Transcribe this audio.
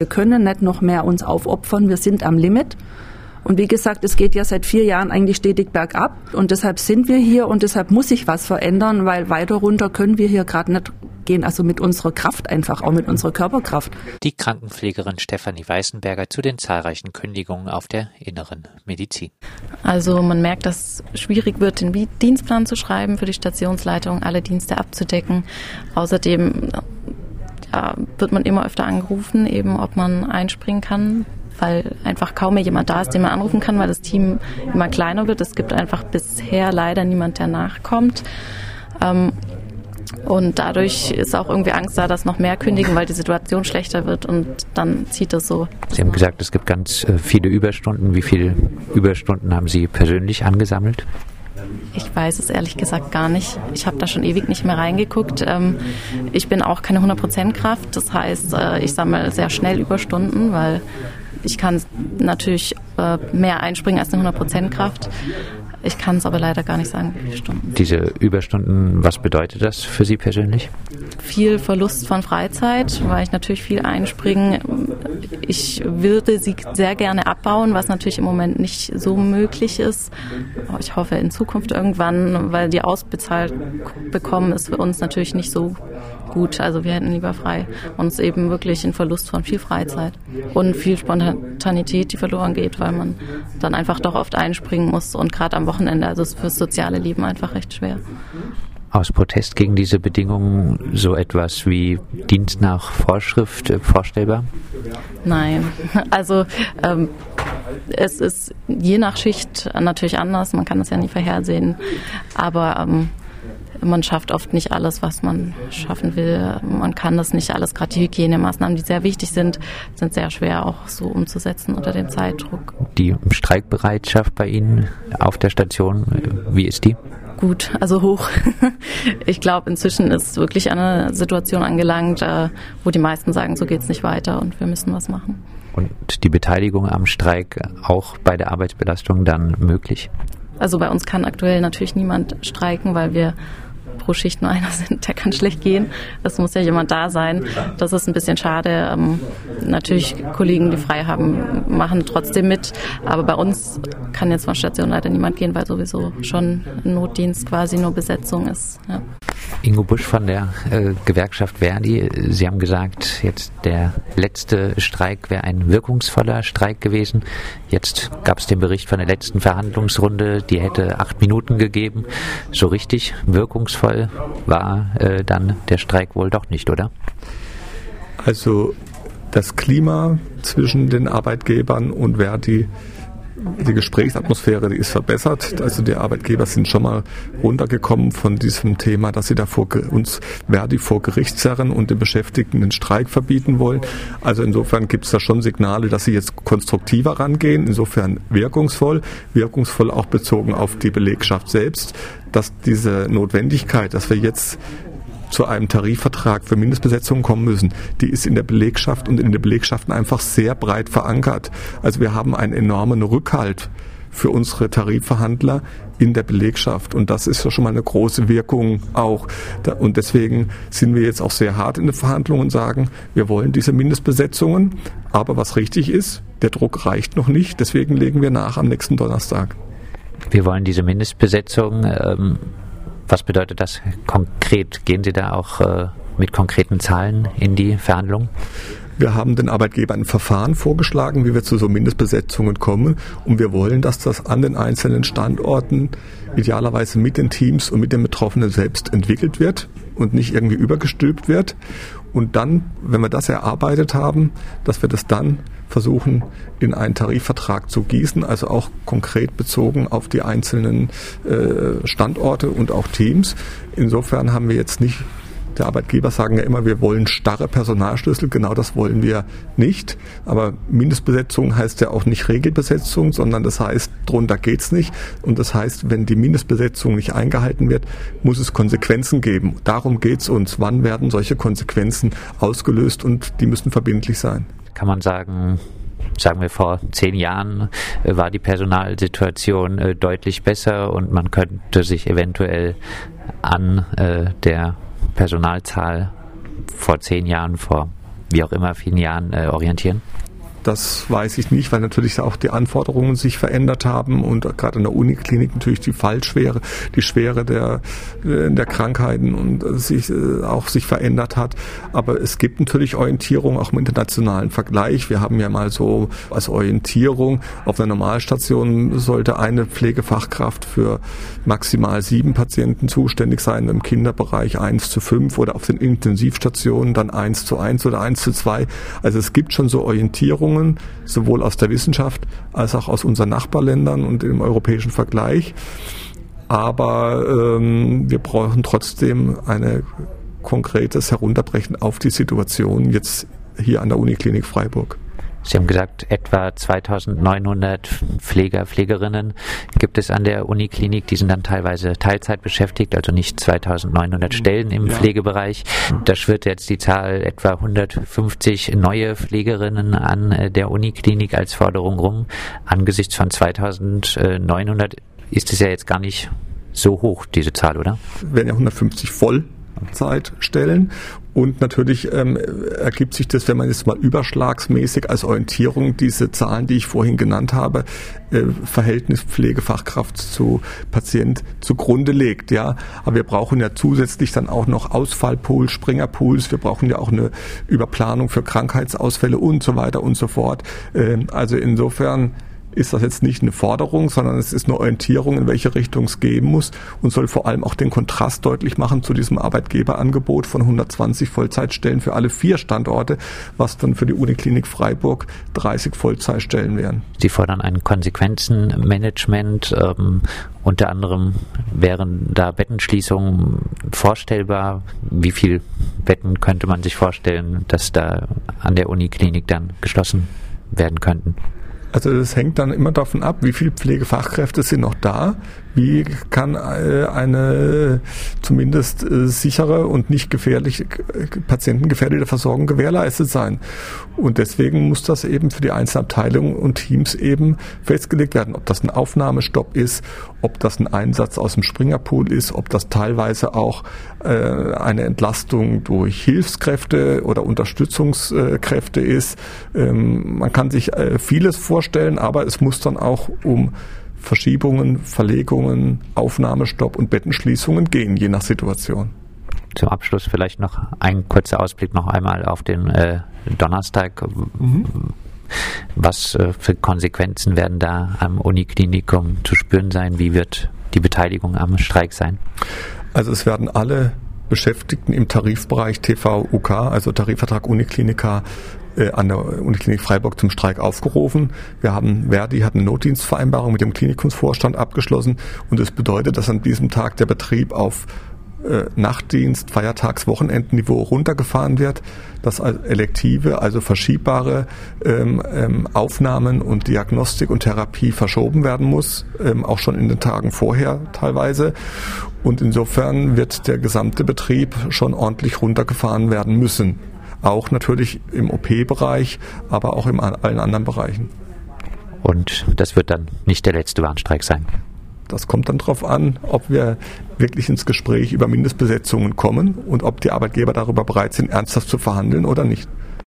Wir können nicht noch mehr uns aufopfern, wir sind am Limit. Und wie gesagt, es geht ja seit vier Jahren eigentlich stetig bergab und deshalb sind wir hier und deshalb muss sich was verändern, weil weiter runter können wir hier gerade nicht gehen, also mit unserer Kraft einfach, auch mit unserer Körperkraft. Die Krankenpflegerin Stefanie Weißenberger zu den zahlreichen Kündigungen auf der inneren Medizin. Also man merkt, dass es schwierig wird, den Dienstplan zu schreiben für die Stationsleitung, alle Dienste abzudecken. Außerdem ja, wird man immer öfter angerufen, eben ob man einspringen kann, weil einfach kaum mehr jemand da ist, den man anrufen kann, weil das Team immer kleiner wird. Es gibt einfach bisher leider niemand, der nachkommt. Ähm, und dadurch ist auch irgendwie Angst da, dass noch mehr kündigen, weil die Situation schlechter wird und dann zieht es so. Sie haben gesagt, es gibt ganz äh, viele Überstunden. Wie viele Überstunden haben Sie persönlich angesammelt? Ich weiß es ehrlich gesagt gar nicht. Ich habe da schon ewig nicht mehr reingeguckt. Ähm, ich bin auch keine 100% Kraft. Das heißt, äh, ich sammle sehr schnell Überstunden, weil ich kann natürlich äh, mehr einspringen als eine 100% Kraft. Ich kann es aber leider gar nicht sagen, wie viele Stunden. Diese Überstunden, was bedeutet das für Sie persönlich? Viel Verlust von Freizeit, weil ich natürlich viel einspringe. Ich würde sie sehr gerne abbauen, was natürlich im Moment nicht so möglich ist. Ich hoffe in Zukunft irgendwann, weil die ausbezahlt bekommen ist für uns natürlich nicht so gut. Also wir hätten lieber frei. Und es ist eben wirklich ein Verlust von viel Freizeit und viel Spontanität, die verloren geht, weil man dann einfach doch oft einspringen muss und gerade am Wochenende, also ist fürs soziale Leben einfach recht schwer. Aus Protest gegen diese Bedingungen so etwas wie Dienst nach Vorschrift äh, vorstellbar? Nein, also ähm, es ist je nach Schicht natürlich anders, man kann das ja nie vorhersehen, aber ähm, man schafft oft nicht alles, was man schaffen will. Man kann das nicht alles. Gerade die Hygienemaßnahmen, die sehr wichtig sind, sind sehr schwer auch so umzusetzen unter dem Zeitdruck. Die Streikbereitschaft bei Ihnen auf der Station, wie ist die? Gut, also hoch. Ich glaube, inzwischen ist wirklich eine Situation angelangt, äh, wo die meisten sagen, so geht es nicht weiter und wir müssen was machen. Und die Beteiligung am Streik auch bei der Arbeitsbelastung dann möglich? Also bei uns kann aktuell natürlich niemand streiken, weil wir pro Schicht nur einer sind, der kann schlecht gehen. Es muss ja jemand da sein. Das ist ein bisschen schade. Ähm, natürlich Kollegen, die frei haben, machen trotzdem mit. Aber bei uns kann jetzt von Station leider niemand gehen, weil sowieso schon Notdienst quasi nur Besetzung ist. Ja. Ingo Busch von der äh, Gewerkschaft Verdi. Sie haben gesagt, jetzt der letzte Streik wäre ein wirkungsvoller Streik gewesen. Jetzt gab es den Bericht von der letzten Verhandlungsrunde, die hätte acht Minuten gegeben. So richtig wirkungsvoll war äh, dann der Streik wohl doch nicht, oder? Also das Klima zwischen den Arbeitgebern und Verdi die Gesprächsatmosphäre die ist verbessert. Also die Arbeitgeber sind schon mal runtergekommen von diesem Thema, dass sie da vor, uns Verdi vor Gericht zerren und den Beschäftigten den Streik verbieten wollen. Also insofern gibt es da schon Signale, dass sie jetzt konstruktiver rangehen, insofern wirkungsvoll, wirkungsvoll auch bezogen auf die Belegschaft selbst, dass diese Notwendigkeit, dass wir jetzt zu einem Tarifvertrag für Mindestbesetzungen kommen müssen, die ist in der Belegschaft und in den Belegschaften einfach sehr breit verankert. Also wir haben einen enormen Rückhalt für unsere Tarifverhandler in der Belegschaft. Und das ist ja schon mal eine große Wirkung auch. Und deswegen sind wir jetzt auch sehr hart in den Verhandlungen und sagen, wir wollen diese Mindestbesetzungen. Aber was richtig ist, der Druck reicht noch nicht. Deswegen legen wir nach am nächsten Donnerstag. Wir wollen diese Mindestbesetzung. Ähm was bedeutet das konkret? Gehen Sie da auch äh, mit konkreten Zahlen in die Verhandlungen? Wir haben den Arbeitgebern ein Verfahren vorgeschlagen, wie wir zu so Mindestbesetzungen kommen. Und wir wollen, dass das an den einzelnen Standorten idealerweise mit den Teams und mit den Betroffenen selbst entwickelt wird und nicht irgendwie übergestülpt wird. Und dann, wenn wir das erarbeitet haben, dass wir das dann versuchen, in einen Tarifvertrag zu gießen, also auch konkret bezogen auf die einzelnen äh, Standorte und auch Teams. Insofern haben wir jetzt nicht der Arbeitgeber sagen ja immer, wir wollen starre Personalschlüssel. Genau das wollen wir nicht. Aber Mindestbesetzung heißt ja auch nicht Regelbesetzung, sondern das heißt, drunter geht's nicht. Und das heißt, wenn die Mindestbesetzung nicht eingehalten wird, muss es Konsequenzen geben. Darum geht's uns. Wann werden solche Konsequenzen ausgelöst und die müssen verbindlich sein? Kann man sagen, sagen wir vor zehn Jahren äh, war die Personalsituation äh, deutlich besser und man könnte sich eventuell an äh, der Personalzahl vor zehn Jahren, vor wie auch immer vielen Jahren äh, orientieren? Das weiß ich nicht, weil natürlich auch die Anforderungen sich verändert haben und gerade in der Uniklinik natürlich die Fallschwere, die Schwere der, äh, der Krankheiten und sich äh, auch sich verändert hat. Aber es gibt natürlich Orientierung auch im internationalen Vergleich. Wir haben ja mal so als Orientierung auf einer Normalstation sollte eine Pflegefachkraft für maximal sieben Patienten zuständig sein, im Kinderbereich eins zu fünf oder auf den Intensivstationen dann eins zu eins oder eins zu zwei. Also es gibt schon so Orientierungen Erfahrungen, sowohl aus der Wissenschaft als auch aus unseren Nachbarländern und im europäischen Vergleich. Aber ähm, wir brauchen trotzdem ein konkretes Herunterbrechen auf die Situation jetzt hier an der Uniklinik Freiburg. Sie haben gesagt, etwa 2900 Pfleger, Pflegerinnen gibt es an der Uniklinik. Die sind dann teilweise Teilzeit beschäftigt, also nicht 2900 Stellen im ja. Pflegebereich. Da schwirrt jetzt die Zahl etwa 150 neue Pflegerinnen an äh, der Uniklinik als Forderung rum. Angesichts von 2900 ist es ja jetzt gar nicht so hoch, diese Zahl, oder? Werden ja 150 voll Zeitstellen. Und natürlich ähm, ergibt sich das, wenn man jetzt mal überschlagsmäßig als Orientierung diese Zahlen, die ich vorhin genannt habe, äh, Verhältnis Pflegefachkraft zu Patient zugrunde legt. Ja, aber wir brauchen ja zusätzlich dann auch noch Ausfallpools, Springerpools. Wir brauchen ja auch eine Überplanung für Krankheitsausfälle und so weiter und so fort. Ähm, also insofern ist das jetzt nicht eine Forderung, sondern es ist eine Orientierung, in welche Richtung es gehen muss und soll vor allem auch den Kontrast deutlich machen zu diesem Arbeitgeberangebot von 120 Vollzeitstellen für alle vier Standorte, was dann für die Uniklinik Freiburg 30 Vollzeitstellen wären. Sie fordern ein Konsequenzenmanagement. Ähm, unter anderem wären da Bettenschließungen vorstellbar. Wie viel Betten könnte man sich vorstellen, dass da an der Uniklinik dann geschlossen werden könnten? Also das hängt dann immer davon ab, wie viele Pflegefachkräfte sind noch da, wie kann äh, eine zumindest äh, sichere und nicht gefährliche, patientengefährdete Versorgung gewährleistet sein. Und deswegen muss das eben für die einzelnen Abteilungen und Teams eben festgelegt werden, ob das ein Aufnahmestopp ist, ob das ein Einsatz aus dem Springerpool ist, ob das teilweise auch äh, eine Entlastung durch Hilfskräfte oder Unterstützungskräfte ist. Ähm, man kann sich vieles vorstellen, aber es muss dann auch um Verschiebungen, Verlegungen, Aufnahmestopp und Bettenschließungen gehen, je nach Situation. Zum Abschluss vielleicht noch ein kurzer Ausblick noch einmal auf den äh, Donnerstag. Mhm. Was äh, für Konsequenzen werden da am Uniklinikum zu spüren sein? Wie wird die Beteiligung am Streik sein? Also es werden alle Beschäftigten im Tarifbereich TVUK, also Tarifvertrag Unikliniker, äh, an der Uniklinik Freiburg zum Streik aufgerufen. Wir haben, Verdi hat eine Notdienstvereinbarung mit dem Klinikumsvorstand abgeschlossen und es das bedeutet, dass an diesem Tag der Betrieb auf äh, Nachtdienst, Feiertags, Wochenendniveau runtergefahren wird, dass elektive, also verschiebbare ähm, ähm, Aufnahmen und Diagnostik und Therapie verschoben werden muss, ähm, auch schon in den Tagen vorher teilweise. Und insofern wird der gesamte Betrieb schon ordentlich runtergefahren werden müssen. Auch natürlich im OP-Bereich, aber auch in allen anderen Bereichen. Und das wird dann nicht der letzte Warnstreik sein. Das kommt dann darauf an, ob wir wirklich ins Gespräch über Mindestbesetzungen kommen und ob die Arbeitgeber darüber bereit sind, ernsthaft zu verhandeln oder nicht.